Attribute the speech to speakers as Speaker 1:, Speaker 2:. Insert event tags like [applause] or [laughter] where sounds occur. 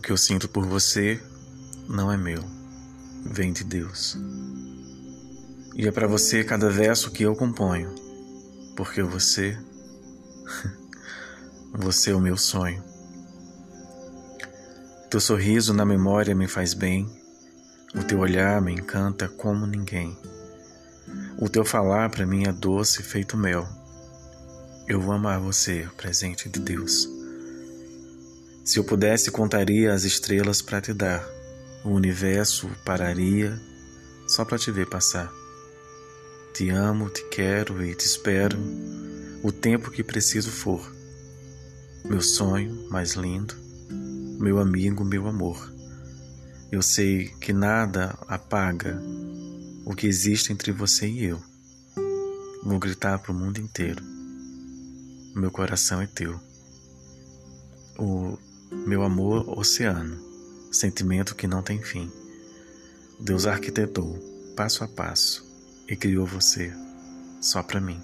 Speaker 1: O que eu sinto por você não é meu, vem de Deus. E é para você cada verso que eu componho, porque você, [laughs] você é o meu sonho. Teu sorriso na memória me faz bem, o teu olhar me encanta como ninguém. O teu falar para mim é doce feito mel. Eu vou amar você, presente de Deus. Se eu pudesse, contaria as estrelas para te dar. O universo pararia só para te ver passar. Te amo, te quero e te espero o tempo que preciso for. Meu sonho mais lindo, meu amigo, meu amor. Eu sei que nada apaga o que existe entre você e eu. Vou gritar para o mundo inteiro. Meu coração é teu. O meu amor, oceano, sentimento que não tem fim. Deus arquitetou, passo a passo, e criou você só para mim.